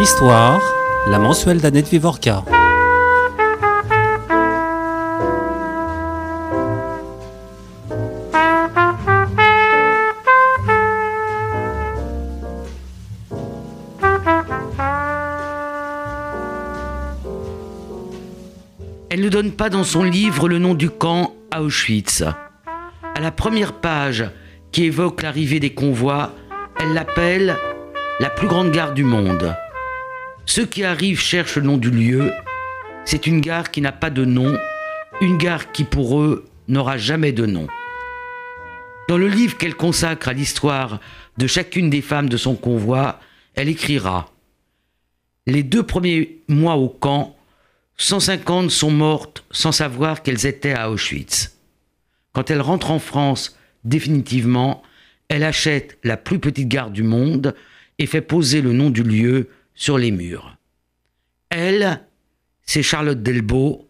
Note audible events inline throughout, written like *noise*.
Histoire, la mensuelle d'Annette Vivorca. Elle ne donne pas dans son livre le nom du camp à Auschwitz. À la première page qui évoque l'arrivée des convois, elle l'appelle la plus grande gare du monde. Ceux qui arrivent cherchent le nom du lieu. C'est une gare qui n'a pas de nom, une gare qui pour eux n'aura jamais de nom. Dans le livre qu'elle consacre à l'histoire de chacune des femmes de son convoi, elle écrira Les deux premiers mois au camp, 150 sont mortes sans savoir qu'elles étaient à Auschwitz. Quand elle rentre en France définitivement, elle achète la plus petite gare du monde et fait poser le nom du lieu sur les murs. Elle, c'est Charlotte Delbo,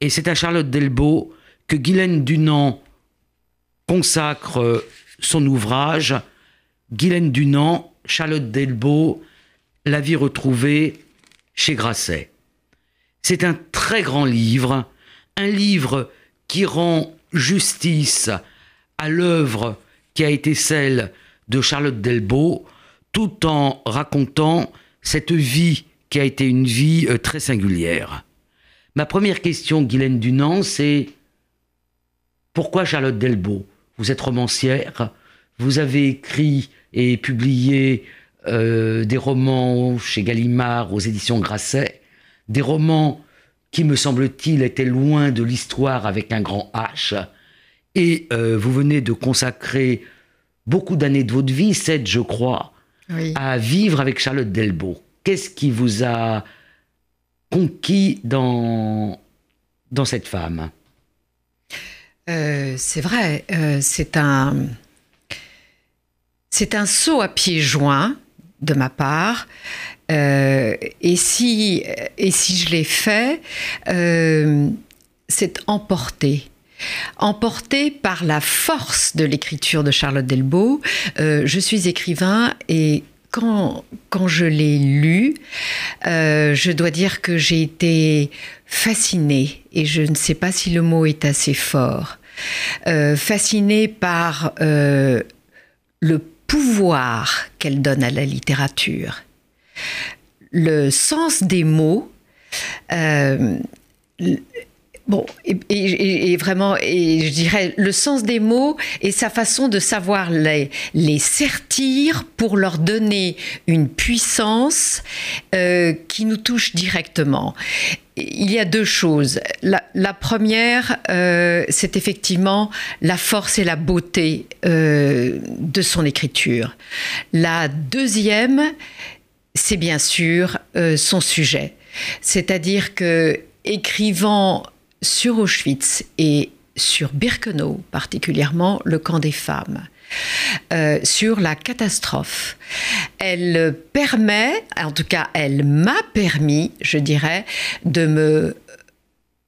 et c'est à Charlotte Delbo que Guylaine Dunant consacre son ouvrage Guylaine Dunant, Charlotte Delbo, La vie retrouvée chez Grasset. C'est un très grand livre, un livre qui rend justice à l'œuvre qui a été celle de Charlotte Delbo, tout en racontant cette vie qui a été une vie euh, très singulière. Ma première question, Guylaine Dunant, c'est pourquoi Charlotte Delbo Vous êtes romancière, vous avez écrit et publié euh, des romans chez Gallimard aux éditions Grasset des romans qui, me semble-t-il, étaient loin de l'histoire avec un grand H. Et euh, vous venez de consacrer beaucoup d'années de votre vie, sept je crois, à vivre avec Charlotte Delbo. Qu'est-ce qui vous a conquis dans, dans cette femme? Euh, C'est vrai, euh, c'est un... C'est un saut à pieds joints de ma part. Euh, et, si, et si je l'ai fait, c'est emporté. Emporté par la force de l'écriture de Charlotte Delbo, euh, je suis écrivain et quand, je l'ai lu, je dois dire que j'ai été fascinée, et je ne sais pas si le mot est assez fort, fascinée par le pouvoir qu'elle donne à la littérature. Le sens des mots, euh, bon, et, vraiment, et je dirais le sens des mots et sa façon de savoir les, les sertir pour leur donner une puissance euh, qui nous touche directement il y a deux choses. La, première, euh, c'est effectivement la force et la beauté euh, de son écriture. La deuxième, c'est bien sûr son sujet. C'est-à-dire que écrivant sur Auschwitz et sur Birkenau particulièrement, le camp des femmes, euh, sur la catastrophe. Elle permet, en tout cas, elle m'a permis, je dirais, de me,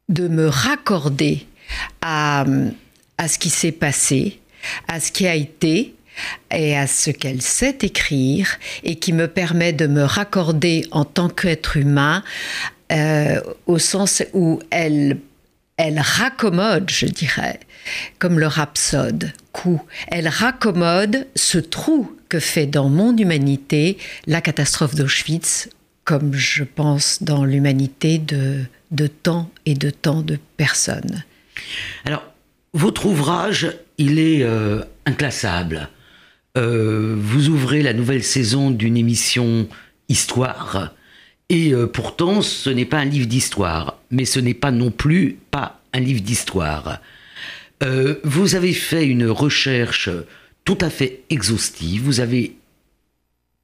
de me raccorder à, à ce qui s'est passé, à ce qui a été, et à ce qu'elle sait écrire et qui me permet de me raccorder en tant qu'être humain euh, au sens où elle elle raccommode, je dirais, comme le rhapsode, coup, elle raccommode ce trou que fait dans mon humanité la catastrophe d'Auschwitz, comme je pense dans l'humanité de, tant et de tant de personnes. Alors, votre ouvrage, il est euh, inclassable. Euh, vous ouvrez la nouvelle saison d'une émission Histoire et euh, pourtant, ce n'est pas un livre d'histoire, mais ce n'est pas non plus pas un livre d'histoire. Euh, vous avez fait une recherche tout à fait exhaustive, vous avez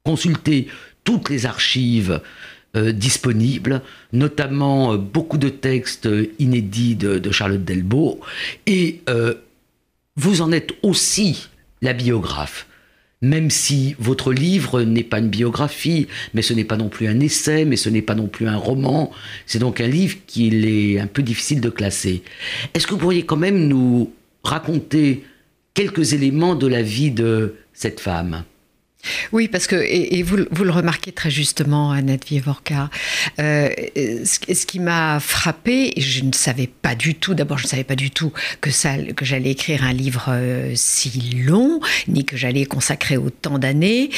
consulté toutes les archives euh, disponibles, notamment beaucoup de textes inédits de, de Charlotte Delbo, et vous en êtes aussi la biographe même si votre livre n'est pas une biographie, mais ce n'est pas non plus un essai, mais ce n'est pas non plus un roman, c'est donc un livre qu'il est un peu difficile de classer. Est-ce que vous pourriez quand même nous raconter quelques éléments de la vie de cette femme? Oui, parce que, et, vous, le remarquez très justement, Annette Vievorka, euh, ce, qui m'a frappé, je ne savais pas du tout, d'abord je ne savais pas du tout que, que j'allais écrire un livre euh, si long, ni que j'allais consacrer autant d'années,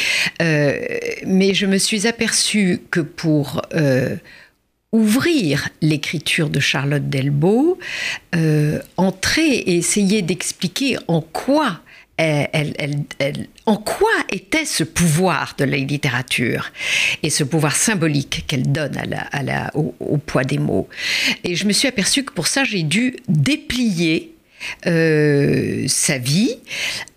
euh, mais je me suis aperçue que pour ouvrir l'écriture de Charlotte Delbo, entrer et essayer d'expliquer en quoi en quoi était ce pouvoir de la littérature et ce pouvoir symbolique qu'elle donne au, poids des mots? Et je me suis aperçue que pour ça, j'ai dû déplier euh, sa vie,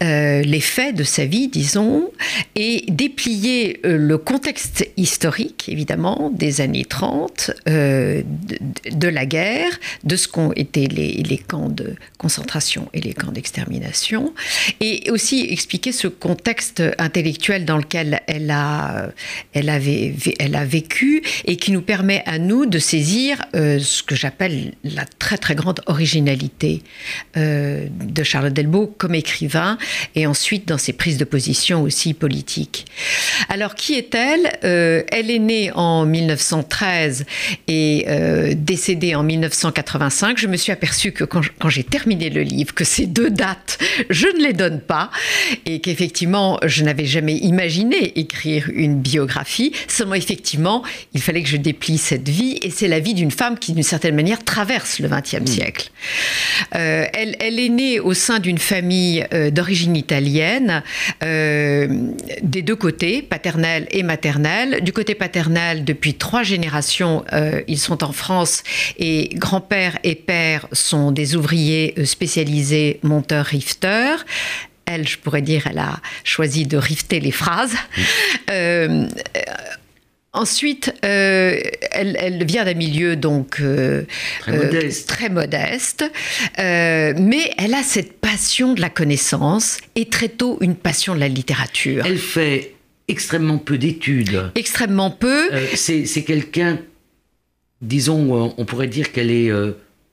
euh, les faits de sa vie, disons, et déplier euh, le contexte historique, évidemment, des années 30, de, la guerre, de ce qu'ont été les, les, camps de concentration et les camps d'extermination, et aussi expliquer ce contexte intellectuel dans lequel elle a, elle avait, elle a vécu et qui nous permet à nous de saisir ce que j'appelle la très très grande originalité euh, de Charlotte Delbo comme écrivain et ensuite dans ses prises de position aussi politiques. Alors qui est-elle euh, Elle est née en 1913 et euh, décédée en 1985. Je me suis aperçue que quand, j'ai terminé le livre, que ces deux dates, je ne les donne pas et qu'effectivement, je n'avais jamais imaginé écrire une biographie. Seulement, effectivement, il fallait que je déplie cette vie et c'est la vie d'une femme qui, d'une certaine manière, traverse le XXe mmh. siècle. Elle, est née au sein d'une famille euh, d'origine italienne, euh, des deux côtés, paternelle et maternelle. Du côté paternel, depuis trois générations, euh, ils sont en France et grand-père et père sont des ouvriers spécialisés monteurs-rifteurs elle, je pourrais dire, elle a choisi de rifter les phrases. Ensuite, euh, elle, vient d'un milieu donc euh, très modeste, euh, mais elle a cette passion de la connaissance et très tôt une passion de la littérature. Elle fait extrêmement peu d'études. Extrêmement peu. C'est quelqu'un, disons, on pourrait dire qu'elle est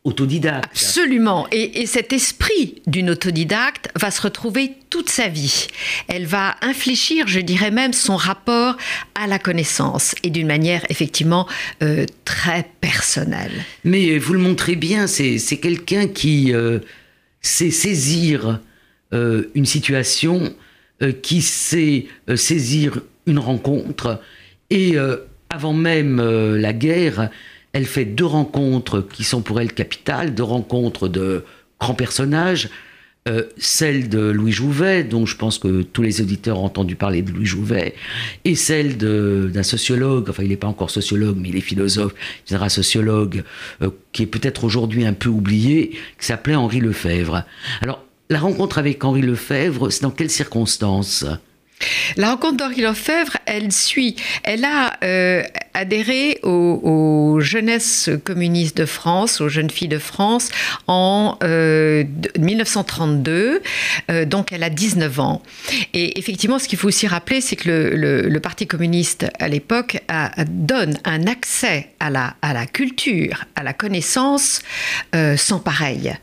autodidacte. Absolument. Et, cet esprit d'une autodidacte va se retrouver toute sa vie. Elle va infléchir, je dirais même, son rapport à la connaissance et d'une manière effectivement euh, très personnelle. Mais vous le montrez bien, c'est quelqu'un qui euh, sait saisir euh, une situation, qui sait saisir une rencontre et avant même la guerre, elle fait deux rencontres qui sont pour elle capitales, deux rencontres de grands personnages. Euh, celle de Louis Jouvet, dont je pense que tous les auditeurs ont entendu parler de Louis Jouvet, et celle d'un sociologue, enfin il n'est pas encore sociologue, mais il est philosophe, il sera sociologue, euh, qui est peut-être aujourd'hui un peu oublié, qui s'appelait Henri Lefebvre. Alors, la rencontre avec Henri Lefebvre, c'est dans quelles circonstances? La rencontre d'Henri Lefebvre, elle suit, elle a euh, adhéré aux, jeunesses communistes de France, aux jeunes filles de France en 1932, euh, euh, donc elle a 19 ans. Et effectivement, ce qu'il faut aussi rappeler, c'est que le, Parti communiste à l'époque donne un accès à la culture, à la connaissance sans pareil.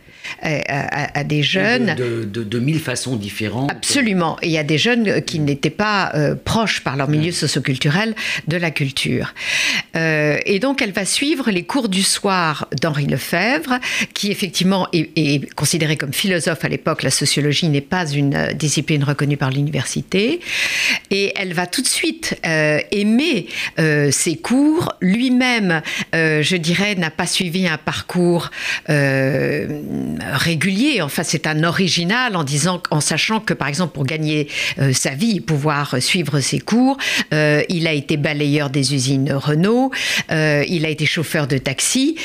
Euh, à, des jeunes. De, de, mille façons différentes. Absolument. Et il y a des jeunes qui n'étaient pas euh, proches par leur milieu socioculturel de la culture. Euh, et donc, elle va suivre les cours du soir d'Henri Lefebvre, qui effectivement est, considéré comme philosophe à l'époque. La sociologie n'est pas une discipline reconnue par l'université. Et elle va tout de suite aimer ses cours. Lui-même, je dirais, n'a pas suivi un parcours régulier. Enfin, c'est un original en disant, en sachant que, par exemple, pour gagner euh, sa vie, pouvoir suivre ses cours, euh, il a été balayeur des usines Renault, euh, il a été chauffeur de taxi.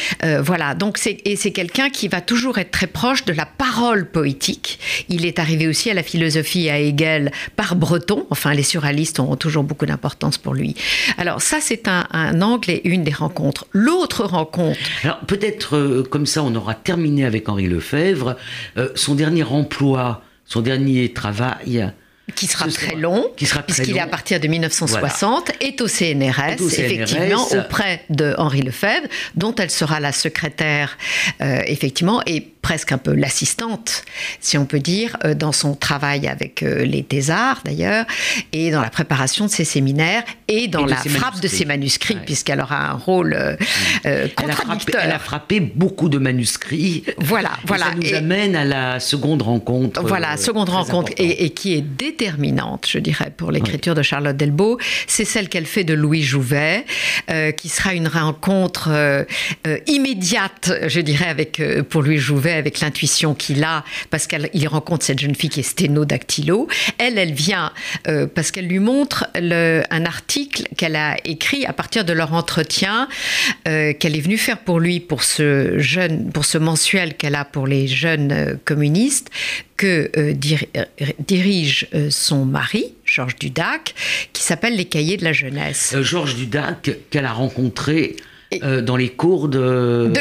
voilà. Donc, et c'est quelqu'un qui va toujours être très proche de la parole poétique. Il est arrivé aussi à la philosophie à Hegel par Breton. Enfin, les surréalistes ont toujours beaucoup d'importance pour lui. Alors, ça, c'est un, un angle et une des rencontres. L'autre rencontre. Alors, peut-être comme ça, on aura terminé avec Henri Le Lefebvre, euh, son dernier emploi, son dernier travail, qui sera très long, puisqu'il est à partir de 1960, est au CNRS, effectivement, auprès de Henri Lefebvre, dont elle sera la secrétaire, euh, effectivement, et presque un peu l'assistante, si on peut dire, euh, dans son travail avec euh, les thésards d'ailleurs, et dans la préparation de ses séminaires, et dans la frappe de ses manuscrits, puisqu'elle aura un rôle euh, contradicteur. Elle a, frappé, beaucoup de manuscrits. Voilà, voilà. Ça nous amène à la seconde rencontre. Voilà, seconde rencontre, et, qui est déterminante, je dirais, pour l'écriture de Charlotte Delbo. C'est celle qu'elle fait de Louis Jouvet, qui sera une rencontre immédiate, je dirais, avec, pour Louis Jouvet, avec l'intuition qu'il a, parce qu'il rencontre cette jeune fille qui est sténodactylo. Elle, elle vient euh, parce qu'elle lui montre un article qu'elle a écrit à partir de leur entretien euh, qu'elle est venue faire pour lui, pour ce, jeune, pour ce mensuel qu'elle a pour les jeunes euh, communistes, que dirige son mari, Georges Dudac, qui s'appelle Les Cahiers de la jeunesse. Georges Dudac, qu'elle a rencontré euh, dans les cours de,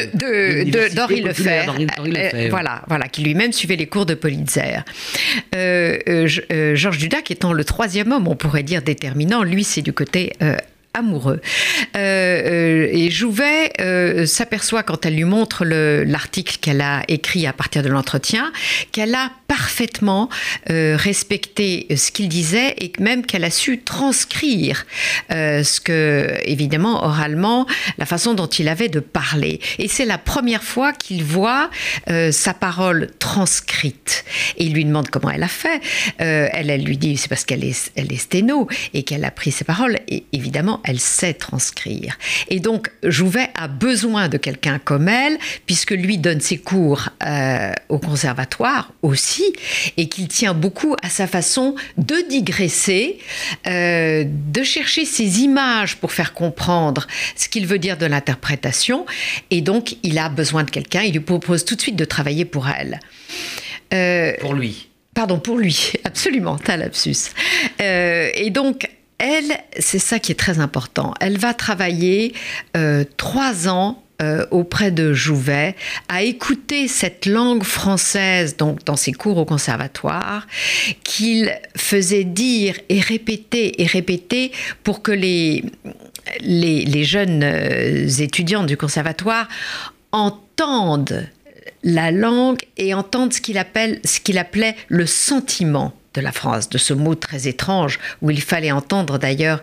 d'Henri Lefebvre, euh, voilà, voilà, qui lui-même suivait les cours de Politzer. Euh, Georges Dudac étant le troisième homme, on pourrait dire déterminant, lui c'est du côté amoureux. Euh, euh, et Jouvet euh, s'aperçoit quand elle lui montre l'article qu'elle a écrit à partir de l'entretien, qu'elle a parfaitement respecté ce qu'il disait et même qu'elle a su transcrire ce que, évidemment, oralement, la façon dont il avait de parler. Et c'est la première fois qu'il voit sa parole transcrite. Et il lui demande comment elle a fait. elle, elle lui dit c'est parce qu'elle est, elle est sténo et qu'elle a pris ses paroles. Et évidemment, elle sait transcrire. Et donc, Jouvet a besoin de quelqu'un comme elle, puisque lui donne ses cours euh, au conservatoire aussi, et qu'il tient beaucoup à sa façon de digresser, euh, de chercher ses images pour faire comprendre ce qu'il veut dire de l'interprétation. Et donc, il a besoin de quelqu'un, il lui propose tout de suite de travailler pour elle. Euh, pour lui. Pardon, pour lui, *laughs* absolument, t'as lapsus. et donc, elle, c'est ça qui est très important. Elle va travailler euh, trois ans euh, auprès de Jouvet, à écouter cette langue française donc dans ses cours au conservatoire, qu'il faisait dire et répéter et répéter pour que les, les, jeunes euh, étudiants du conservatoire entendent la langue et entendent ce qu'il appelle ce qu'il appelait le sentiment de la France, de ce mot très étrange où il fallait entendre d'ailleurs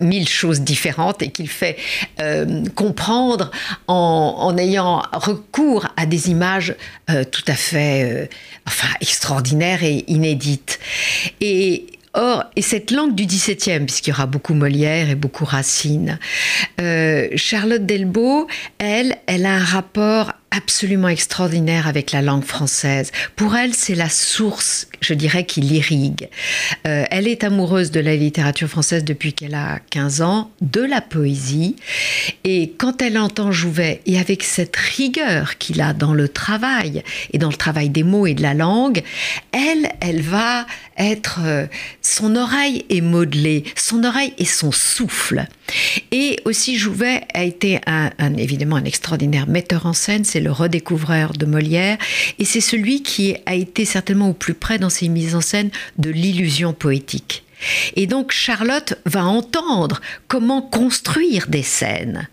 mille choses différentes et qu'il fait euh, comprendre en, ayant recours à des images euh, tout à fait enfin, extraordinaires et inédites. Et Or, et cette langue du XVIIe, puisqu'il y aura beaucoup Molière et beaucoup Racine, Charlotte Delbo, elle, elle a un rapport absolument extraordinaire avec la langue française. Pour elle, c'est la source, je dirais, qui l'irrigue. Euh, elle est amoureuse de la littérature française depuis qu'elle a 15 ans, de la poésie, et quand elle entend Jouvet, et avec cette rigueur qu'il a dans le travail, et dans le travail des mots et de la langue, elle, elle va être... Euh, son oreille est modelée, son oreille et son souffle. Et aussi Jouvet a été un, évidemment un extraordinaire metteur en scène, le redécouvreur de Molière, et c'est celui qui a été certainement au plus près dans ses mises en scène de l'illusion poétique. Et donc Charlotte va entendre comment construire des scènes.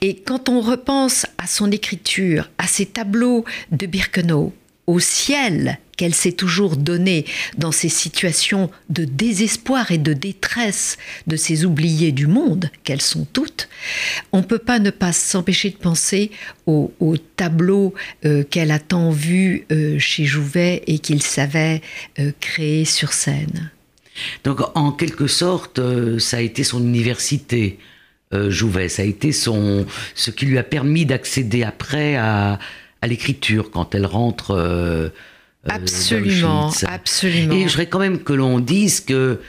Et quand on repense à son écriture, à ses tableaux de Birkenau, au ciel qu'elle s'est toujours donné dans ces situations de désespoir et de détresse de ces oubliés du monde, qu'elles sont toutes, on ne peut pas ne pas s'empêcher de penser au, tableau euh, qu'elle a tant vu euh, chez Jouvet et qu'il savait euh, créer sur scène. Donc en quelque sorte, ça a été son université. Jouvet, ça a été son, ce qui lui a permis d'accéder après à, l'écriture quand elle rentre absolument, absolument. Et je voudrais quand même que l'on dise que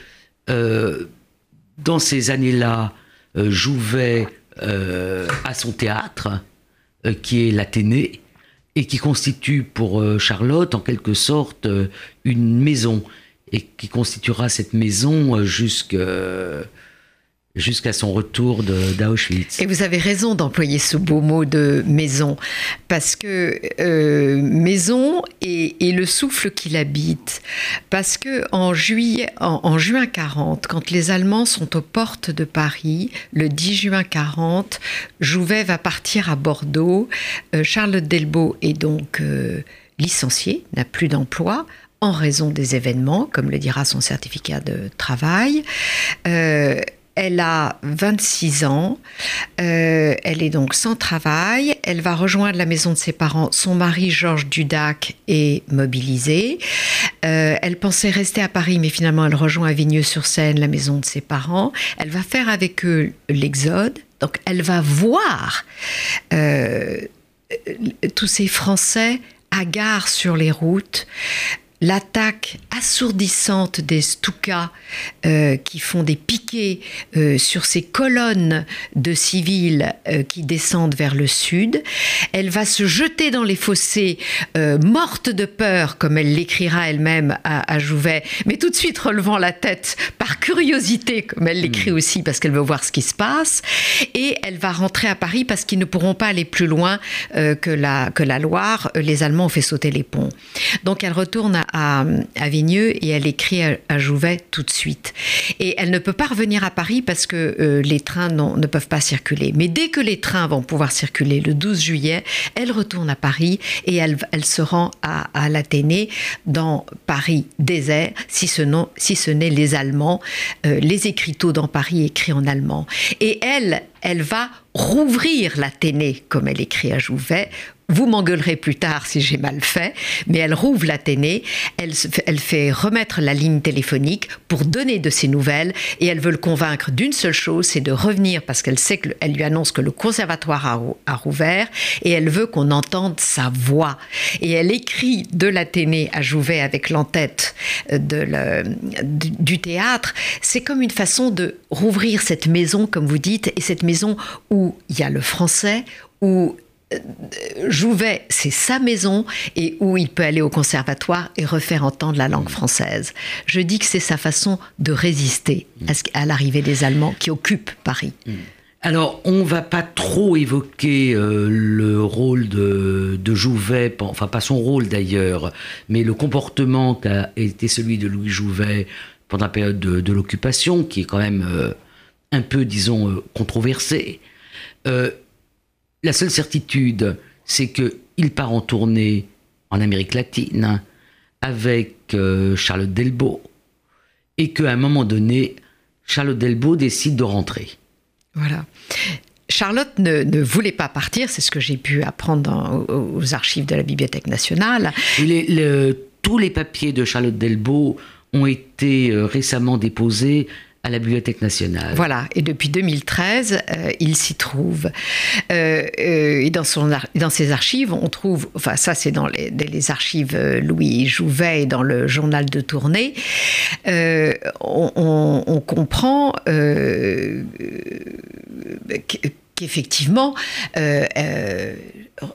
euh, dans ces années-là, euh, Jouvet à son théâtre, qui est l'Athénée, et qui constitue pour Charlotte en quelque sorte une maison, et qui constituera cette maison jusqu'à jusqu'à son retour d'Auschwitz. Et vous avez raison d'employer ce beau mot de maison, parce que euh, maison et, le souffle qui l'habite, parce que en juin 40, quand les Allemands sont aux portes de Paris, le 10 juin 40, Jouvet va partir à Bordeaux. Euh, Charlotte Delbo est donc euh, licenciée, n'a plus d'emploi en raison des événements, comme le dira son certificat de travail. Elle a 26 ans, euh, elle est donc sans travail, elle va rejoindre la maison de ses parents, son mari Georges Dudac est mobilisé, euh, elle pensait rester à Paris mais finalement elle rejoint à Vigneux-sur-Seine la maison de ses parents, elle va faire avec eux l'exode, donc elle va voir euh, tous ces Français hagards sur les routes, l'attaque assourdissante des Stukas euh, qui font des piquets euh, sur ces colonnes de civils euh, qui descendent vers le sud. Elle va se jeter dans les fossés, morte de peur, comme elle l'écrira elle-même à, Jouvet, mais tout de suite relevant la tête par curiosité, comme elle l'écrit hmm. aussi, parce qu'elle veut voir ce qui se passe. Et elle va rentrer à Paris parce qu'ils ne pourront pas aller plus loin que, la, que la Loire. Les Allemands ont fait sauter les ponts. Donc elle retourne à, à, Vigneux et elle écrit à, Jouvet tout de suite. Et elle ne peut pas revenir à Paris parce que euh, les trains ne peuvent pas circuler. Mais dès que les trains vont pouvoir circuler le 12 juillet, elle retourne à Paris et elle, se rend à, à l'Athénée dans Paris désert, si ce, si ce n'est les Allemands, euh, les écriteaux dans Paris écrits en allemand. Et elle, elle va rouvrir l'Athénée, comme elle écrit à Jouvet, vous m'engueulerez plus tard si j'ai mal fait, mais elle rouvre l'Athénée, elle, fait remettre la ligne téléphonique pour donner de ses nouvelles et elle veut le convaincre d'une seule chose, c'est de revenir parce qu'elle sait qu'elle lui annonce que le conservatoire a, rouvert et elle veut qu'on entende sa voix. Et elle écrit de l'Athénée à Jouvet avec l'entête euh, de du théâtre. C'est comme une façon de rouvrir cette maison, comme vous dites, et cette maison où il y a le français, où Jouvet, c'est sa maison et où il peut aller au conservatoire et refaire entendre la langue française. Je dis que c'est sa façon de résister à l'arrivée des Allemands qui occupent Paris. Alors, on va pas trop évoquer euh, le rôle de, Jouvet, enfin pas son rôle d'ailleurs, mais le comportement qu'a été celui de Louis Jouvet pendant la période de, l'occupation, qui est quand même euh, un peu, disons, euh, controversé. La seule certitude, c'est qu'il part en tournée en Amérique latine avec euh, Charlotte Delbo et qu'à un moment donné, Charlotte Delbo décide de rentrer. Voilà. Charlotte ne, voulait pas partir, c'est ce que j'ai pu apprendre aux archives de la Bibliothèque nationale. tous les papiers de Charlotte Delbo ont été euh, récemment déposés à la Bibliothèque nationale. Voilà, et depuis 2013, euh, il s'y trouve. Euh, euh, et dans, ses archives, on trouve, enfin ça c'est dans les, archives Louis Jouvet et dans le journal de tournée, on, comprend qu'effectivement,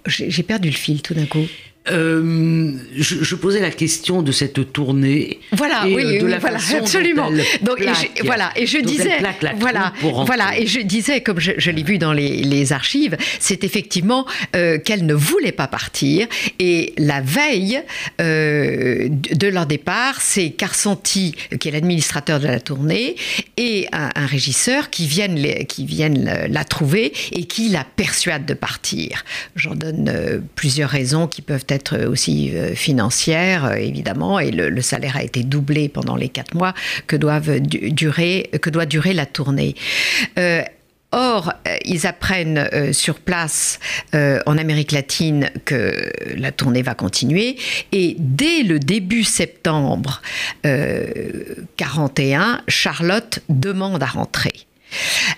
j'ai perdu le fil tout d'un coup. Euh, je, posais la question de cette tournée. Voilà, oui, euh, de la voilà, absolument. Donc, et je, voilà, et je disais, voilà, voilà, et je disais, comme je, l'ai vu dans les, archives, c'est effectivement euh, qu'elle ne voulait pas partir. Et la veille de leur départ, c'est Carsanti, qui est l'administrateur de la tournée, et un, régisseur qui viennent, qui viennent la trouver et qui la persuade de partir. J'en donne plusieurs raisons qui peuvent être aussi euh, financière, euh, évidemment, et le, salaire a été doublé pendant les quatre mois que, doivent durer, que doit durer la tournée? Euh, or, ils apprennent sur place en Amérique latine que la tournée va continuer et dès le début septembre 41, Charlotte demande à rentrer.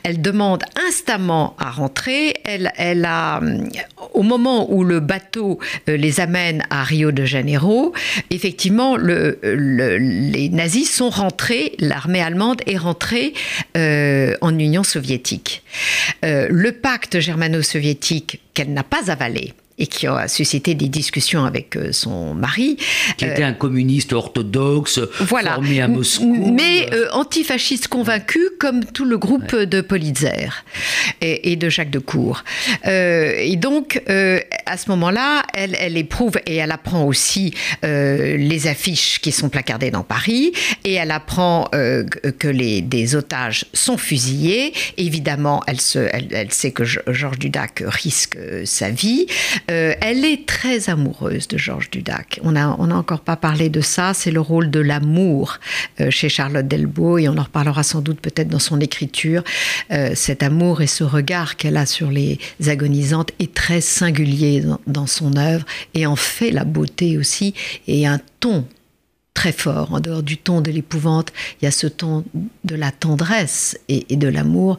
Elle demande instamment à rentrer. Elle, elle a, euh, au moment où le bateau euh, les amène à Rio de Janeiro, effectivement, le, les nazis sont rentrés, l'armée allemande est rentrée euh, en Union soviétique. le pacte germano-soviétique qu'elle n'a pas avalé, et qui a suscité des discussions avec euh, son mari. Qui était un communiste orthodoxe, voilà. formé à Moscou. Mais antifasciste convaincu, comme tout le groupe de Politzer et, de Jacques de Cour. et donc, à ce moment-là, elle, elle, éprouve et elle apprend aussi les affiches qui sont placardées dans Paris, et elle apprend que les, des otages sont fusillés. Évidemment, elle, se, elle, sait que Georges Dudac risque euh, sa vie. Euh, elle est très amoureuse de Georges Dudac. On n'a on a encore pas parlé de ça. C'est le rôle de l'amour euh, chez Charlotte Delbo et on en reparlera sans doute peut-être dans son écriture. cet amour et ce regard qu'elle a sur les agonisantes est très singulier dans, dans son œuvre et en fait la beauté aussi et un ton très fort. En dehors du ton de l'épouvante, il y a ce ton de la tendresse et, de l'amour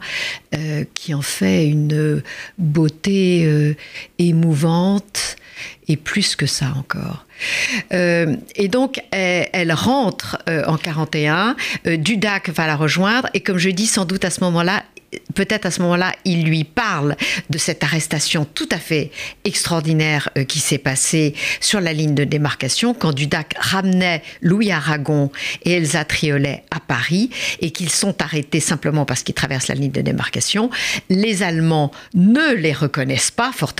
euh, qui en fait une beauté euh, émouvante et plus que ça encore. Euh, et donc, elle, rentre en 41, Dudac va la rejoindre, et comme je dis, sans doute à ce moment-là, peut-être à ce moment-là, il lui parle de cette arrestation tout à fait extraordinaire euh, qui s'est passée sur la ligne de démarcation quand Dudac ramenait Louis Aragon et Elsa Triolet à Paris et qu'ils sont arrêtés simplement parce qu'ils traversent la ligne de démarcation. Les Allemands ne les reconnaissent pas, fort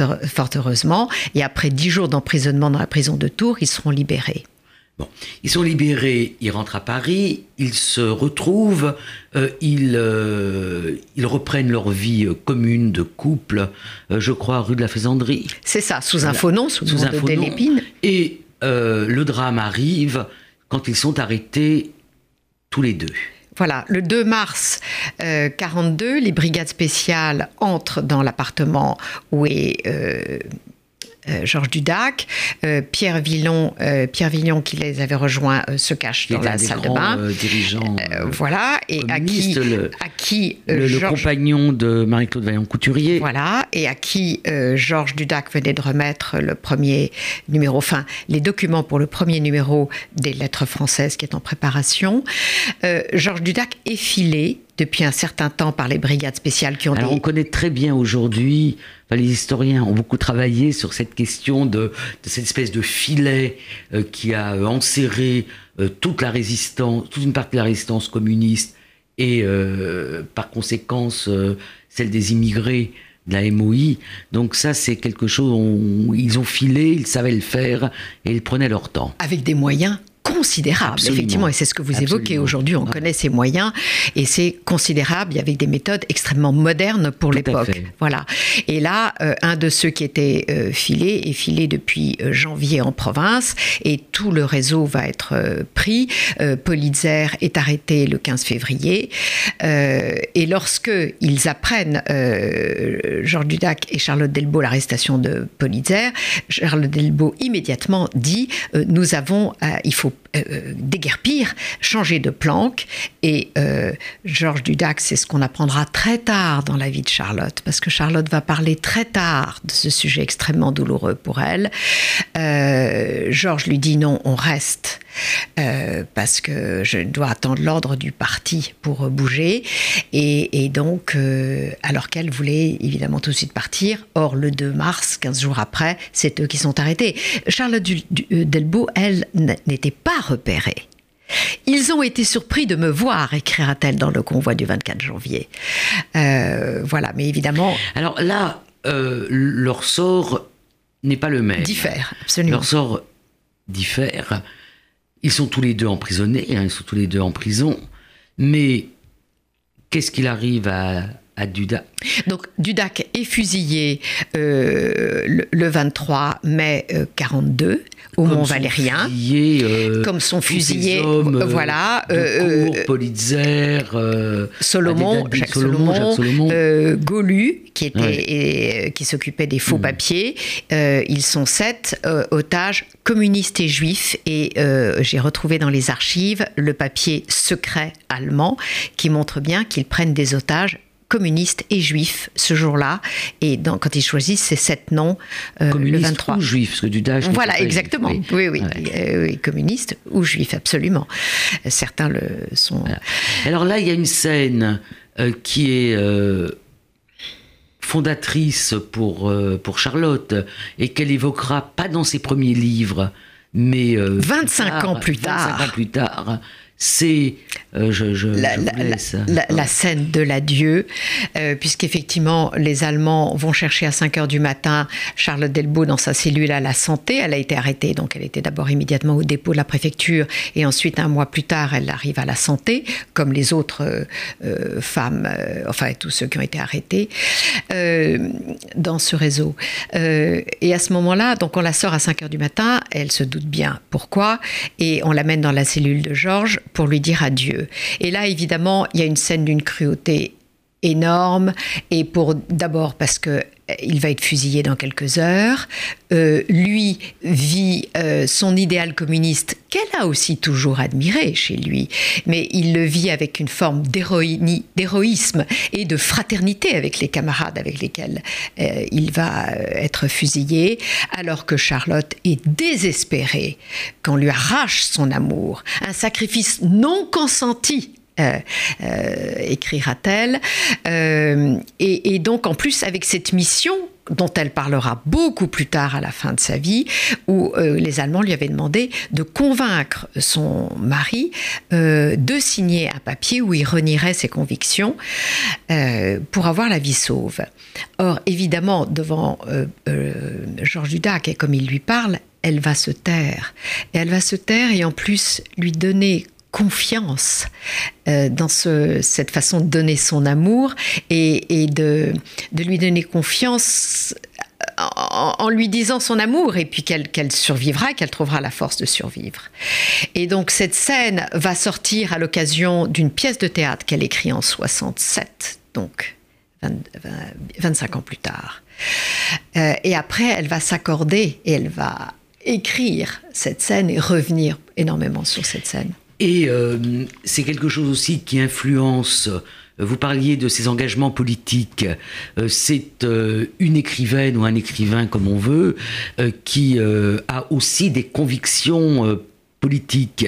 heureusement, et après dix jours d'emprisonnement dans la prison de Tours, ils seront libérés. Bon, ils sont libérés, ils rentrent à Paris, ils se retrouvent, euh, ils, euh, ils, reprennent leur vie euh, commune de couple, je crois, rue de la Faisanderie. C'est ça, sous un faux nom, sous, sous un faux nom. Et le drame arrive quand ils sont arrêtés tous les deux. Voilà, le 2 mars 42, les brigades spéciales entrent dans l'appartement où est euh, Georges Dudac, euh, Pierre Villon, euh, Pierre Villon qui les avait rejoints se cache dans la salle de bain. dirigeant. voilà et à qui, le, à qui le, compagnon de Marie-Claude Vaillant Couturier. Voilà et à qui Georges Dudac venait de remettre le premier numéro, enfin les documents pour le premier numéro des Lettres françaises qui est en préparation. Georges Dudac est filé depuis un certain temps par les brigades spéciales qui ont Alors on connaît très bien aujourd'hui, les historiens ont beaucoup travaillé sur cette question de, cette espèce de filet euh, qui a euh, enserré euh, toute la résistance, toute une partie de la résistance communiste et par conséquence celle des immigrés de la MOI. Donc ça, c'est quelque chose, où ils ont filé, ils savaient le faire et ils prenaient leur temps. Avec des moyens considérable, effectivement, et c'est ce que vous évoquez aujourd'hui. On connaît ces moyens et c'est considérable avec des méthodes extrêmement modernes pour l'époque. Voilà. Et là, euh, un de ceux qui était euh, filé est filé depuis euh, janvier en province et tout le réseau va être pris. Politzer est arrêté le 15 février et lorsque ils apprennent Georges Dudac et Charlotte Delbo l'arrestation de Politzer, Charlotte Delbo immédiatement dit nous avons, il faut euh, déguerpir, changer de planque. Et euh, Georges Dudac, c'est ce qu'on apprendra très tard dans la vie de Charlotte, parce que Charlotte va parler très tard de ce sujet extrêmement douloureux pour elle. Euh, Georges lui dit non, on reste. parce que je dois attendre l'ordre du parti pour bouger. Et, donc, alors qu'elle voulait évidemment tout de suite partir, or le 2 mars, 15 jours après, c'est eux qui sont arrêtés. Charlotte Delbo, elle, n'était pas repérés. Ils ont été surpris de me voir, écrira-t-elle dans le convoi du 24 janvier. Euh, voilà, mais évidemment. Alors là, euh, leur sort n'est pas le même. Diffère, absolument. Leur sort diffère. Ils sont tous les deux emprisonnés, hein, ils sont tous les deux en prison. Mais qu'est-ce qu'il arrive à, à Dudac. Donc Dudac est fusillé euh, le, 23 mai 42 euh, au Mont Valérien, euh, comme son fusillé, voilà, Cour, Politzer, Solomon, Jacques Solomon, Golu qui était qui s'occupait des faux mm. papiers. ils sont sept otages communistes et juifs et j'ai retrouvé dans les archives le papier secret allemand qui montre bien qu'ils prennent des otages communistes et juifs ce jour-là. Et donc, quand ils choisissent ces sept noms, euh, le 23. ou juifs, parce que. Voilà, exactement. oui, oui, euh, oui, communistes ou juifs, absolument. Certains le sont. Alors là, il y a une scène euh, qui est fondatrice pour, euh, pour Charlotte et qu'elle évoquera pas dans ses premiers livres, mais 25 ans plus 25 tard. ans plus tard, c'est euh, je, je, la, je la, laisse. la, la, scène de l'adieu, euh, puisqu'effectivement, les Allemands vont chercher à 5 heures du matin Charlotte Delbo dans sa cellule à la santé. Elle a été arrêtée, donc elle était d'abord immédiatement au dépôt de la préfecture, et ensuite, un mois plus tard, elle arrive à la santé, comme les autres euh, euh femmes, enfin, tous ceux qui ont été arrêtés dans ce réseau. et à ce moment-là, donc on la sort à 5 heures du matin, elle se doute bien pourquoi, et on l'amène dans la cellule de Georges pour lui dire adieu. Et là, évidemment, il y a une scène d'une cruauté énorme, et pour d'abord parce que il va être fusillé dans quelques heures. Euh, lui vit euh, son idéal communiste qu'elle a aussi toujours admiré chez lui, mais il le vit avec une forme d'héroïsme et de fraternité avec les camarades avec lesquels euh, il va être fusillé, alors que Charlotte est désespérée qu'on lui arrache son amour, un sacrifice non consenti euh, euh, écrira-t-elle. Euh, et, et, donc, en plus, avec cette mission dont elle parlera beaucoup plus tard à la fin de sa vie, où les Allemands lui avaient demandé de convaincre son mari de signer un papier où il renierait ses convictions pour avoir la vie sauve. Or, évidemment, devant Georges Dudac, et comme il lui parle, elle va se taire. Et elle va se taire et en plus lui donner confiance euh, dans ce, cette façon de donner son amour et, de, lui donner confiance en, lui disant son amour et puis qu'elle qu survivra, qu'elle trouvera la force de survivre. Et donc cette scène va sortir à l'occasion d'une pièce de théâtre qu'elle écrit en 67, donc 20, 20, 25 ans plus tard. Euh, et après, elle va s'accorder et elle va écrire cette scène et revenir énormément sur cette scène. Et euh, c'est quelque chose aussi qui influence. Vous parliez de ses engagements politiques. Euh, c'est euh, une écrivaine ou un écrivain, comme on veut, qui a aussi des convictions politiques.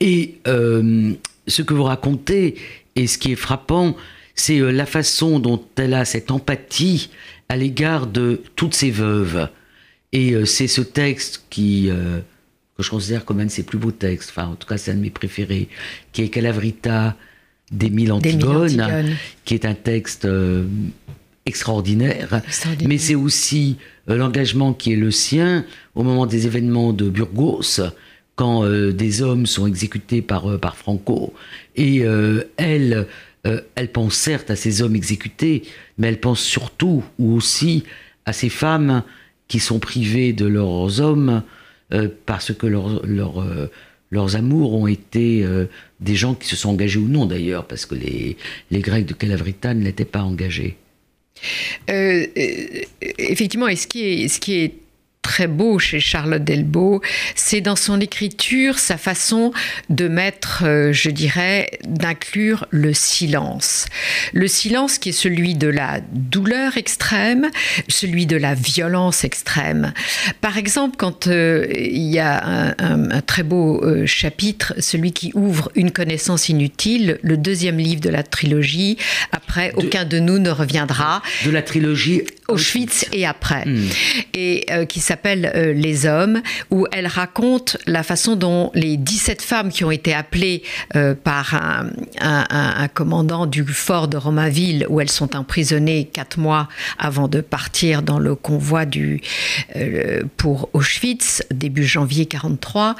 Et ce que vous racontez, et ce qui est frappant, c'est la façon dont elle a cette empathie à l'égard de toutes ces veuves. Et c'est ce texte qui que je considère comme un de ses plus beaux textes, enfin en tout cas c'est un de mes préférés, qui est Calavrita d'Émile Antigone, Antigone, qui est un texte euh, extraordinaire, extraordinaire, mais c'est aussi euh, l'engagement qui est le sien au moment des événements de Burgos, quand euh, des hommes sont exécutés par, par Franco, et elle, elle pense certes à ces hommes exécutés, mais elle pense surtout ou aussi à ces femmes qui sont privées de leurs hommes, euh, parce que euh, leurs amours ont été euh, des gens qui se sont engagés ou non d'ailleurs, parce que les, les Grecs de Calavrita ne l'étaient pas engagés. effectivement, et ce qui est, ce qui est très beau chez Charlotte Delbo, c'est dans son écriture sa façon de mettre, euh, je dirais, d'inclure le silence. Le silence qui est celui de la douleur extrême, celui de la violence extrême. Par exemple, quand euh, il y a un, un, un très beau euh, chapitre, celui qui ouvre Une connaissance inutile, le deuxième livre de la trilogie, après de, Aucun de nous ne reviendra. De la trilogie Auschwitz et après. Hmm. Et euh, qui s'appelle euh, Les Hommes, où elle raconte la façon dont les 17 femmes qui ont été appelées euh, par un, un, un, commandant du fort de Romainville, où elles sont emprisonnées quatre mois avant de partir dans le convoi du, pour Auschwitz, début janvier 43,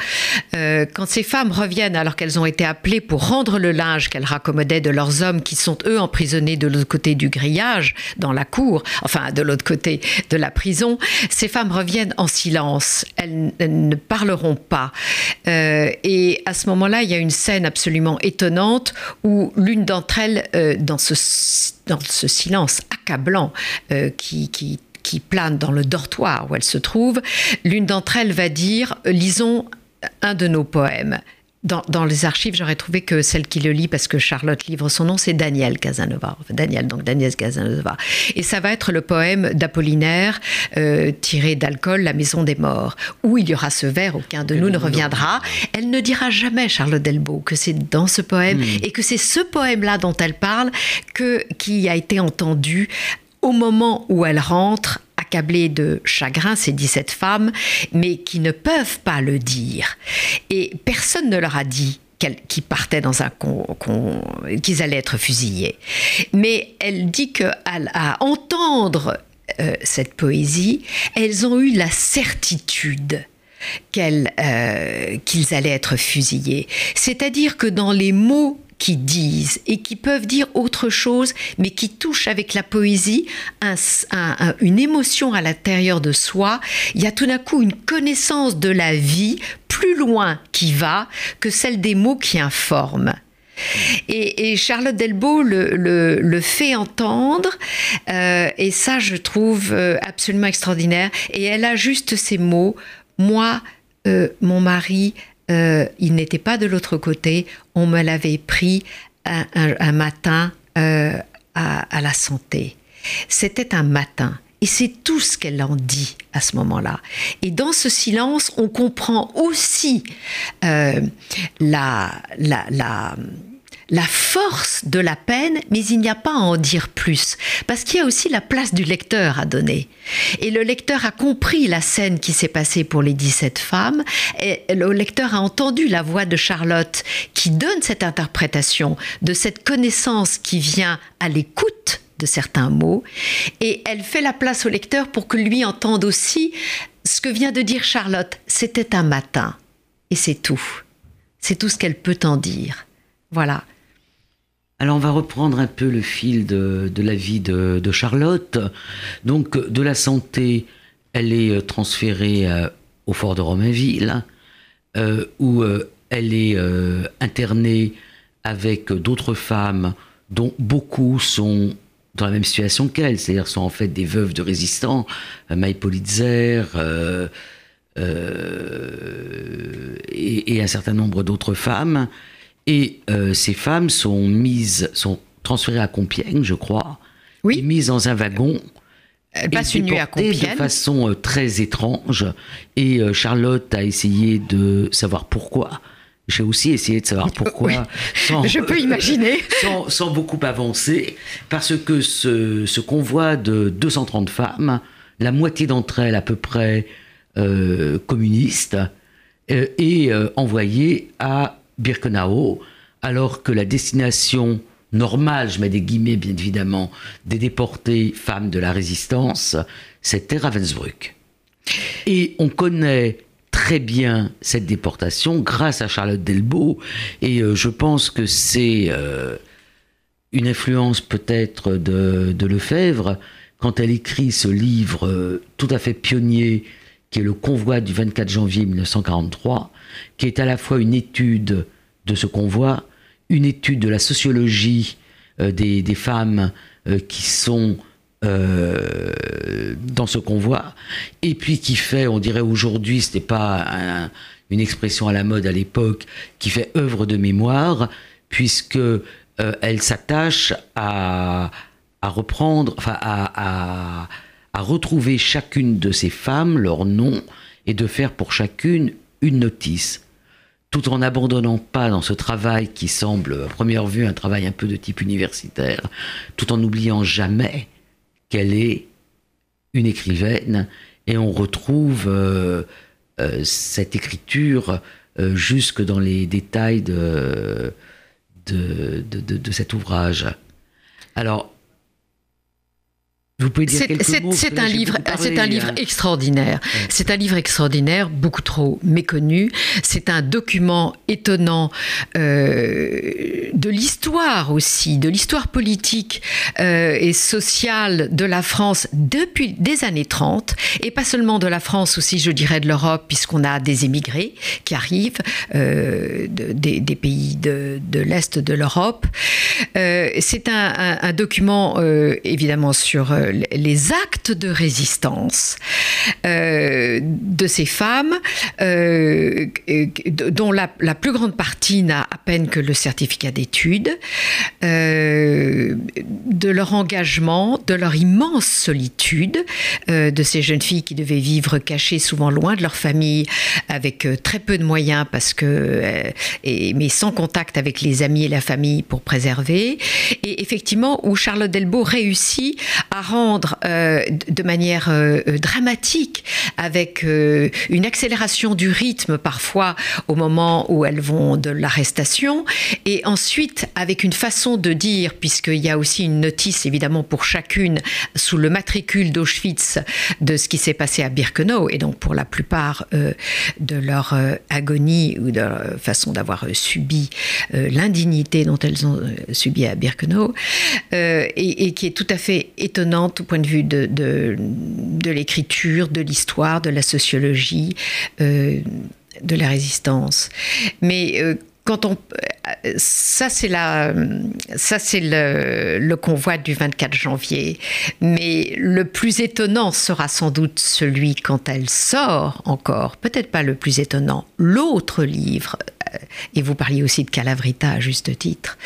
euh, quand ces femmes reviennent alors qu'elles ont été appelées pour rendre le linge qu'elles raccommodaient de leurs hommes qui sont eux emprisonnés de l'autre côté du grillage, dans la cour, enfin de l'autre côté de la prison, ces femmes reviennent en silence. Elles, ne parleront pas. Euh, et à ce moment-là, il y a une scène absolument étonnante où l'une d'entre elles, euh, dans, ce, dans ce silence accablant euh, qui, qui qui plane dans le dortoir où elle se trouve, l'une d'entre elles va dire Lisons un de nos poèmes. Dans, dans, les archives, j'aurais trouvé que celle qui le lit, parce que Charlotte livre son nom, c'est Daniel Casanova. Daniel, donc Daniel Casanova. Et ça va être le poème d'Apollinaire, euh, tiré d'Alcool, La maison des morts, où il y aura ce vers, aucun de nous ne reviendra. Elle ne dira jamais, Charlotte Delbo, que c'est dans ce poème, mmh. et que c'est ce poème-là dont elle parle que, qui a été entendu au moment où elle rentre, accablée de chagrin, ces 17 femmes, mais qui ne peuvent pas le dire. Et personne ne leur a dit qu'ils partaient dans un qu'ils allaient être fusillés. Mais elle dit qu'à à entendre euh, cette poésie, elles ont eu la certitude euh, qu'ils allaient être fusillés. C'est-à-dire que dans les mots qui disent et qui peuvent dire autre chose, mais qui touchent avec la poésie une émotion à l'intérieur de soi, il y a tout d'un coup une connaissance de la vie plus loin qui va que celle des mots qui informent. Et, Charlotte Delbo le, fait entendre, euh, et ça je trouve euh, absolument extraordinaire. Et elle a juste ces mots, moi, euh, mon mari, il n'était pas de l'autre côté, on me l'avait pris un, matin à, à la santé. C'était un matin. Et c'est tout ce qu'elle en dit à ce moment-là. Et dans ce silence, on comprend aussi euh, la, la, la, la force de la peine, mais il n'y a pas à en dire plus, parce qu'il y a aussi la place du lecteur à donner. Et le lecteur a compris la scène qui s'est passée pour les 17 femmes, et le lecteur a entendu la voix de Charlotte qui donne cette interprétation de cette connaissance qui vient à l'écoute de certains mots, et elle fait la place au lecteur pour que lui entende aussi ce que vient de dire Charlotte. C'était un matin, et c'est tout. C'est tout ce qu'elle peut en dire. Voilà. Alors on va reprendre un peu le fil de, la vie de, Charlotte. Donc de la santé, elle est euh, transférée euh, au fort de Romainville, euh, où elle est internée avec d'autres femmes dont beaucoup sont dans la même situation qu'elle, c'est-à-dire sont en fait des veuves de résistants, Maï Politzer et, un certain nombre d'autres femmes. Et ces femmes sont mises, sont transférées à Compiègne, je crois, oui. et mises dans un wagon. Elles passent une nuit à Compiègne. de façon très étrange. Et Charlotte a essayé de savoir pourquoi. J'ai aussi essayé de savoir *laughs* pourquoi. je peux imaginer. *laughs* Sans, beaucoup avancer, parce que ce, convoi de 230 femmes, la moitié d'entre elles à peu près euh, communistes, euh, est euh, envoyé à Birkenau, alors que la destination normale, je mets des guillemets bien évidemment, des déportés femmes de la résistance, c'était Ravensbrück. Et on connaît très bien cette déportation grâce à Charlotte Delbo. Et euh, je pense que c'est euh, une influence peut-être de, de, Lefebvre quand elle écrit ce livre euh, tout à fait pionnier qui est Le convoi du 24 janvier 1943, qui est à la fois une étude de ce convoi, une étude de la sociologie des, des, femmes qui sont euh, dans ce convoi, et puis qui fait, on dirait aujourd'hui, ce n'était pas une expression à la mode à l'époque, qui fait œuvre de mémoire, puisque euh, elle s'attache à, reprendre, enfin à, retrouver chacune de ces femmes, leur nom, et de faire pour chacune une notice tout en n'abandonnant pas dans ce travail qui semble à première vue un travail un peu de type universitaire, tout en n'oubliant jamais qu'elle est une écrivaine et on retrouve euh, euh, cette écriture euh, jusque dans les détails de, de, de cet ouvrage. Alors, c'est un livre, c'est un livre extraordinaire. C'est un livre extraordinaire, beaucoup trop méconnu. C'est un document étonnant euh, de l'histoire aussi, de l'histoire politique euh, et sociale de la France depuis des années 30, et pas seulement de la France aussi, je dirais de l'Europe, puisqu'on a des émigrés qui arrivent euh, des, pays de, l'est de l'Europe. c'est un, un, document évidemment sur les actes de résistance euh, de ces femmes, euh, dont la, plus grande partie n'a à peine que le certificat d'études, euh, de leur engagement, de leur immense solitude, de ces jeunes filles qui devaient vivre cachées souvent loin de leur famille, avec très peu de moyens parce que, et, mais sans contact avec les amis et la famille pour préserver. Et effectivement, où Charlotte Delbo réussit à de manière dramatique, avec une accélération du rythme parfois au moment où elles vont de l'arrestation, et ensuite avec une façon de dire, puisqu'il y a aussi une notice évidemment pour chacune sous le matricule d'Auschwitz de ce qui s'est passé à Birkenau, et donc pour la plupart euh, de leur euh, agonie ou de leur façon d'avoir euh, subi l'indignité dont elles ont subi à Birkenau, et, qui est tout à fait au point de vue de, de, l'écriture, de l'histoire, de la sociologie de la résistance. Mais euh, quand on, euh, ça c'est ça c'est le, le, convoi du 24 janvier. Mais le plus étonnant sera sans doute celui quand elle sort encore. Peut-être pas le plus étonnant. L'autre livre. Euh, et vous parliez aussi de Calavrita à juste titre.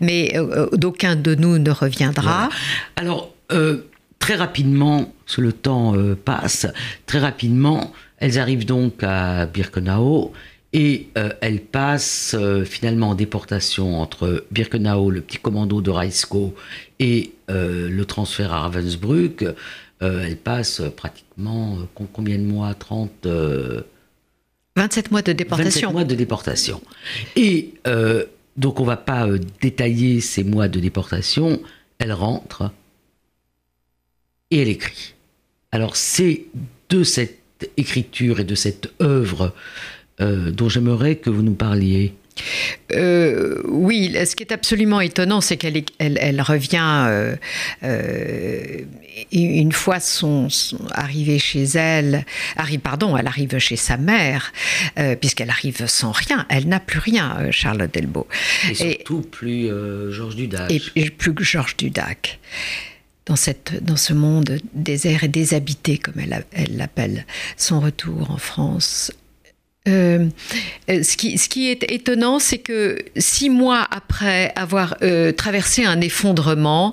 Mais d'aucun de nous ne reviendra. Alors, très rapidement, parce que le temps passe, très rapidement, elles arrivent donc à Birkenau et euh, elles passent euh, finalement en déportation entre Birkenau, le petit commando de Reisko, et euh, le transfert à Ravensbrück. elles passent pratiquement combien de mois? 30 27 mois de déportation. 27 mois de déportation. Et donc on ne va pas détailler ces mois de déportation. Elle rentre et elle écrit. Alors c'est de cette écriture et de cette œuvre euh, dont j'aimerais que vous nous parliez euh, oui, ce qui est absolument étonnant, c'est qu'elle elle, revient euh, une fois son, arrivée chez elle, arrive, pardon, elle arrive chez sa mère, puisqu'elle arrive sans rien, elle n'a plus rien, Charlotte Delbo. Et surtout plus Georges Dudac. Et, plus Georges Dudac dans, cette, dans ce monde désert et déshabité, comme elle l'appelle, son retour en France. Euh, euh, ce, qui, ce, qui, est étonnant, c'est que six mois après avoir euh, traversé un effondrement,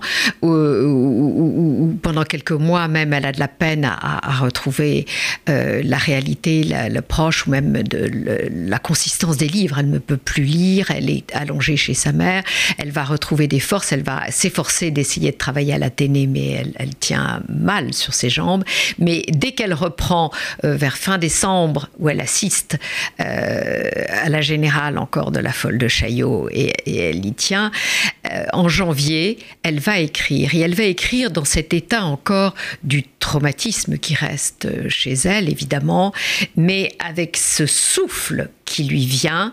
quelques mois même, elle a de la peine à, retrouver la réalité, le proche, ou même la consistance des livres. Elle ne peut plus lire, elle est allongée chez sa mère, elle va retrouver des forces, elle va s'efforcer d'essayer de travailler à l'Athénée, mais elle, tient mal sur ses jambes. Mais dès qu'elle reprend vers fin décembre, où elle assiste euh, à la générale encore de la folle de Chaillot et, elle y tient. Euh, en janvier, elle va écrire et elle va écrire dans cet état encore du traumatisme qui reste chez elle, évidemment, mais avec ce souffle qui lui vient,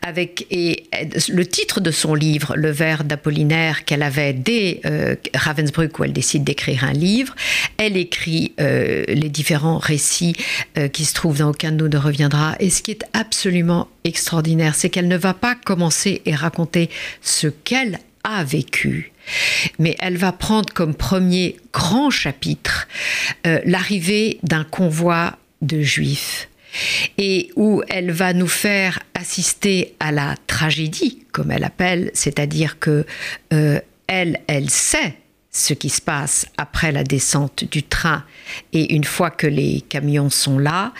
avec et le titre de son livre, Le vers d'Apollinaire, qu'elle avait dès euh, Ravensbrück, où elle décide d'écrire un livre. Elle écrit euh, les différents récits euh, qui se trouvent dans Aucun de nous ne reviendra. Et ce qui est absolument extraordinaire, c'est qu'elle ne va pas commencer et raconter ce qu'elle a vécu, mais elle va prendre comme premier grand chapitre l'arrivée d'un convoi de juifs et où elle va nous faire assister à la tragédie, comme elle appelle, c'est-à-dire que euh, elle, elle sait ce qui se passe après la descente du train et une fois que les camions sont là,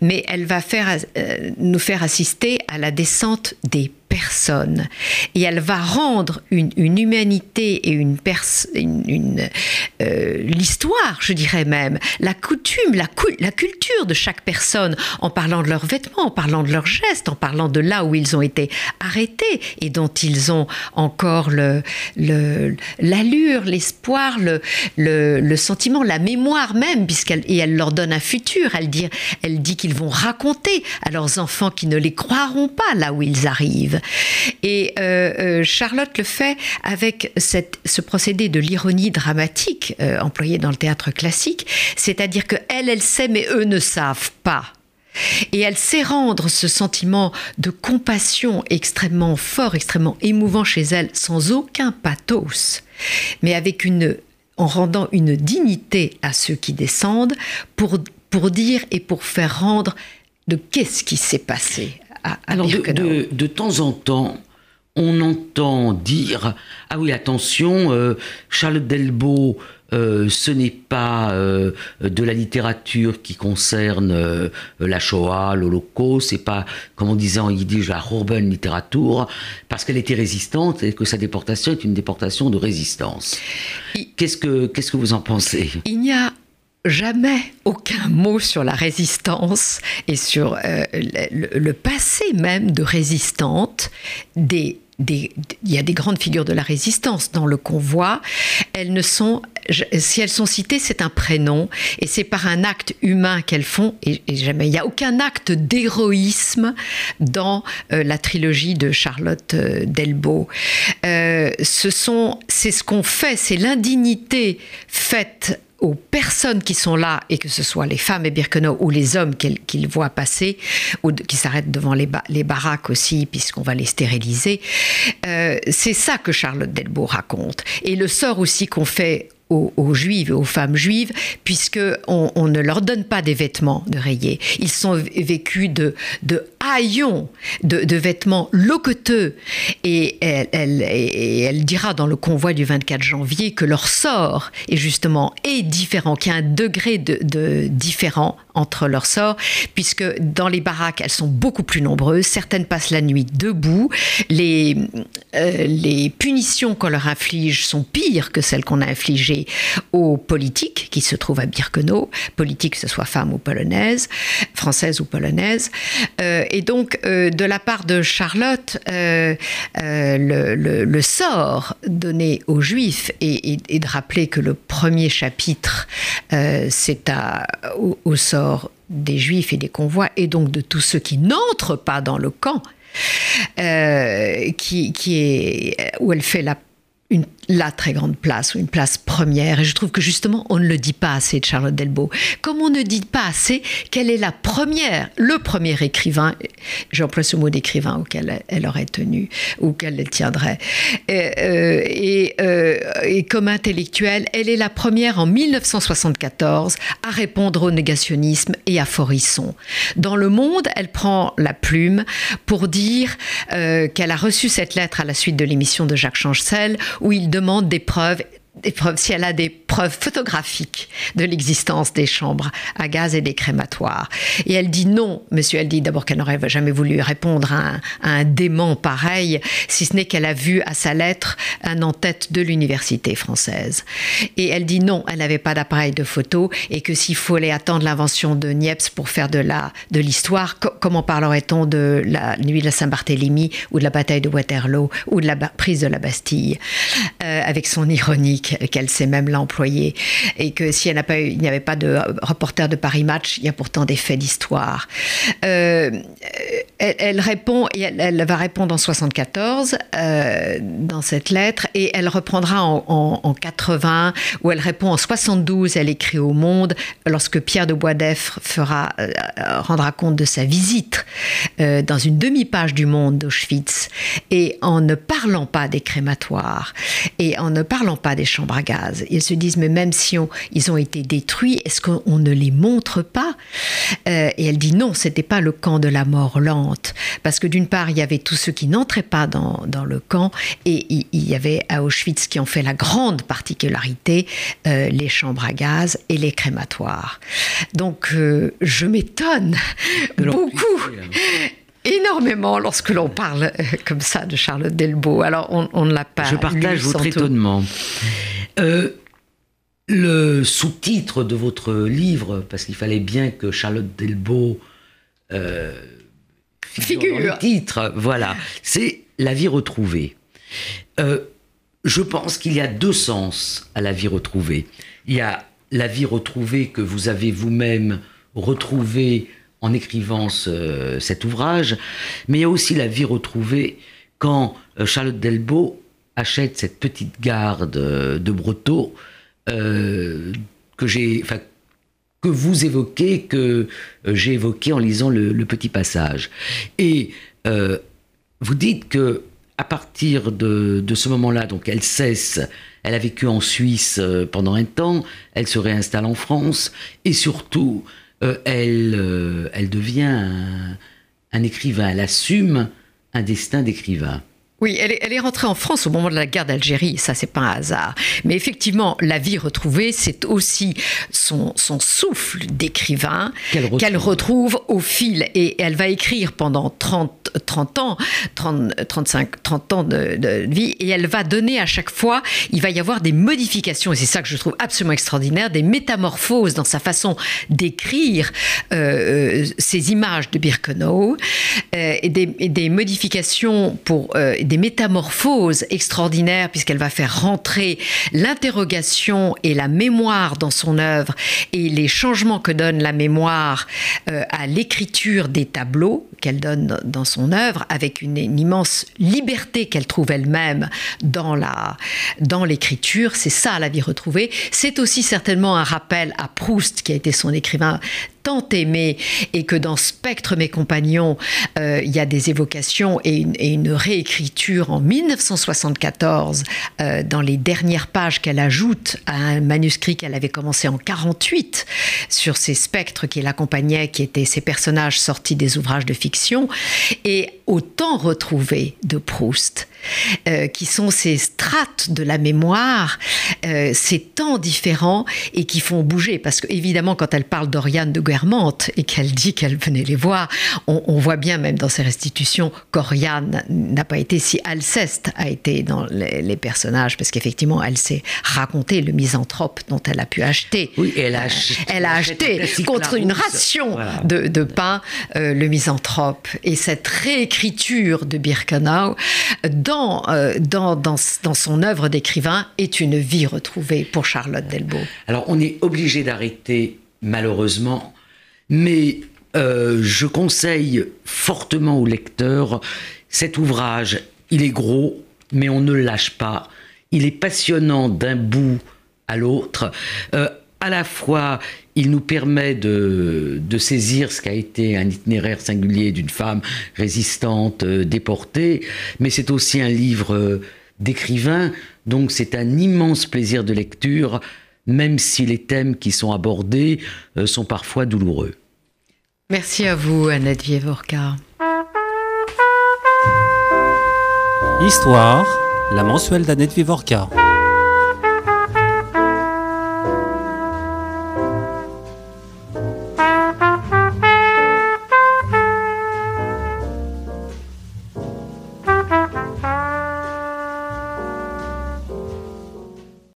mais elle va euh, nous faire assister à la descente des personne. Et elle va rendre une, humanité et une, une, euh, l'histoire, je dirais même, la coutume, la, culture de chaque personne, en parlant de leurs vêtements, en parlant de leurs gestes, en parlant de là où ils ont été arrêtés et dont ils ont encore l'allure, l'espoir, le, sentiment, la mémoire même, puisqu'elle et elle leur donne un futur. Elle dit qu'ils vont raconter à leurs enfants qui ne les croiront pas là où ils arrivent. Et euh, euh, Charlotte le fait avec ce procédé de l'ironie dramatique euh, employé dans le théâtre classique, c'est-à-dire que elle, elle sait, mais eux ne savent pas. Et elle sait rendre ce sentiment de compassion extrêmement fort, extrêmement émouvant chez elle, sans aucun pathos, mais avec une, en rendant une dignité à ceux qui descendent pour, pour dire et pour faire rendre de qu'est-ce qui s'est passé alors, de, temps en temps, on entend dire ah oui attention euh, Charlotte Delbo euh, ce n'est pas euh, de la littérature qui concerne la Shoah, l'Holocauste, c'est pas, comme on disait en yiddish, la urban littérature, parce qu'elle était résistante et que sa déportation est une déportation de résistance. Qu'est-ce que, qu'est-ce que vous en pensez? Il n'y a jamais aucun mot sur la résistance et sur le, le, passé même de résistante il y a des grandes figures de la résistance dans le convoi. Elles ne sont, si elles sont citées, c'est un prénom et c'est par un acte humain qu'elles font. Et, jamais, il n'y a aucun acte d'héroïsme dans euh, la trilogie de Charlotte euh, Delbo. Euh, ce sont, c'est ce qu'on fait, c'est l'indignité faite aux personnes qui sont là, et que ce soit les femmes et Birkenau ou les hommes qu'ils voient passer, ou qui s'arrêtent devant les, les, baraques aussi, puisqu'on va les stériliser, euh, c'est ça que Charlotte Delbo raconte. Et le sort aussi qu'on fait aux, juives et aux femmes juives, puisque on, ne leur donne pas des vêtements de rayés. Ils sont vécus de, de haillons, de, vêtements loqueteux. Et elle, dira dans le convoi du 24 janvier que leur sort est justement est différent, qu'il y a un degré de, de différent entre leurs sorts, puisque dans les baraques, elles sont beaucoup plus nombreuses. Certaines passent la nuit debout. Les, euh, les punitions qu'on leur inflige sont pires que celles qu'on a infligées aux politiques qui se trouvent à Birkenau, politiques que ce soit femmes ou polonaises, françaises ou polonaises. Euh, et donc, euh, de la part de Charlotte, le, le, sort donné aux Juifs et, de rappeler que le premier chapitre, c'est au, au sort des juifs et des convois, et donc de tous ceux qui n'entrent pas dans le camp, euh, qui, qui, est, où elle fait la une, la très grande place ou une place première. Et je trouve que justement, on ne le dit pas assez de Charlotte Delbo. Comme on ne dit pas assez qu'elle est la première, le premier écrivain, j'emploie ce mot d'écrivain auquel elle aurait tenu, ou qu'elle tiendrait. Et, euh, euh, comme intellectuelle, elle est la première en 1974 à répondre au négationnisme et à Forisson. Dans Le Monde, elle prend la plume pour dire euh, qu'elle a reçu cette lettre à la suite de l'émission de Jacques Chancel où il demande des preuves si elle a des preuves photographiques de l'existence des chambres à gaz et des crématoires. Et elle dit non, monsieur, elle dit d'abord qu'elle n'aurait jamais voulu répondre à un, dément pareil, si ce n'est qu'elle a vu à sa lettre un en-tête de l'université française. Et elle dit non, elle n'avait pas d'appareil de photo et que s'il fallait attendre l'invention de Niepce pour faire de l'histoire, comment parlerait-on de la nuit de la Saint-Barthélemy ou de la bataille de Waterloo ou de la prise de la Bastille? Euh, avec son ironie qu'elle sait même l'employer, et que si elle n'a pas n'y avait pas de reporter de Paris Match, il y a pourtant des faits d'histoire. Euh, elle, répond, elle, va répondre en 74 euh, dans cette lettre, et elle reprendra en, 80, où elle répond en 72, elle écrit au Monde, lorsque Pierre de Boisdeffre fera, euh, rendra compte de sa visite dans une demi-page du Monde d'Auschwitz, et en ne parlant pas des crématoires, et en ne parlant pas des chambres à gaz. Ils se disent, mais même si on, ils ont été détruits, est-ce qu'on ne les montre pas? Euh, Et elle dit non, c'était pas le camp de la mort lente, parce que d'une part, il y avait tous ceux qui n'entraient pas dans, dans, le camp, et il, y avait à Auschwitz qui ont fait la grande particularité, euh, les chambres à gaz et les crématoires. Donc, euh, je m'étonne beaucoup énormément lorsque l'on parle comme ça de Charlotte Delbo. Alors, on, ne l'a pas. Je partage votre étonnement. Euh, le sous-titre de votre livre, parce qu'il fallait bien que Charlotte Delbo euh, figure, Dans le titre, voilà, c'est La vie retrouvée. Euh, je pense qu'il y a deux sens à la vie retrouvée. Il y a la vie retrouvée que vous avez vous-même retrouvée en écrivant cet ouvrage, mais il y a aussi la vie retrouvée quand Charlotte Delbo achète cette petite garde de Breteau euh, que j'ai, que vous évoquez, que euh, j'ai évoqué en lisant le, petit passage. Et euh, vous dites que à partir de, ce moment-là, donc elle cesse, elle a vécu en Suisse pendant un temps, elle se réinstalle en France, et surtout, elle, elle devient un, un écrivain, elle assume un destin d'écrivain. Oui, elle est, rentrée en France au moment de la guerre d'Algérie, ça c'est pas un hasard. Mais effectivement, la vie retrouvée, c'est aussi son, son souffle d'écrivain qu'elle retrouve. au fil. Et elle va écrire pendant 30, 30 ans, 30, 35, 30 ans de, vie, et elle va donner à chaque fois, il va y avoir des modifications, et c'est ça que je trouve absolument extraordinaire, des métamorphoses dans sa façon d'écrire euh, euh ces images de Birkenau, euh, et, des, et, des, modifications pour... Euh, des métamorphoses extraordinaires puisqu'elle va faire rentrer l'interrogation et la mémoire dans son œuvre et les changements que donne la mémoire euh, à l'écriture des tableaux qu'elle donne dans son œuvre avec une, immense liberté qu'elle trouve elle-même dans dans l'écriture. C'est ça la vie retrouvée. C'est aussi certainement un rappel à Proust qui a été son écrivain tant aimé et que dans Spectre mes compagnons, euh, il y a des évocations et une, réécriture en 1974 euh, dans les dernières pages qu'elle ajoute à un manuscrit qu'elle avait commencé en 48 sur ces spectres qui l'accompagnaient, qui étaient ces personnages sortis des ouvrages de fiction, et au temps retrouvé de Proust. Euh, qui sont ces strates de la mémoire, ces temps différents et qui font bouger. Parce que, évidemment, quand elle parle d'Oriane de et qu'elle dit qu'elle venait les voir, on, voit bien même dans ses restitutions qu'Oriane n'a pas été si Alceste a été dans les, personnages, parce qu'effectivement, elle s'est raconté le misanthrope dont elle a pu acheter. Oui, elle a acheté, elle a acheté contre une ration de, pain euh, le misanthrope. Et cette réécriture de Birkenau dans, euh, dans, dans, dans son œuvre d'écrivain est une vie retrouvée pour Charlotte Delbo. Alors, on est obligé d'arrêter malheureusement mais euh, je conseille fortement au lecteur cet ouvrage. Il est gros, mais on ne lâche pas. Il est passionnant d'un bout à l'autre. Euh, à la fois, il nous permet de, saisir ce qu'a été un itinéraire singulier d'une femme résistante, euh, déportée, mais c'est aussi un livre d'écrivain, donc c'est un immense plaisir de lecture, même si les thèmes qui sont abordés sont parfois douloureux. Merci à vous, Annette Vievorka. Histoire, la mensuelle d'Annette Vivorca.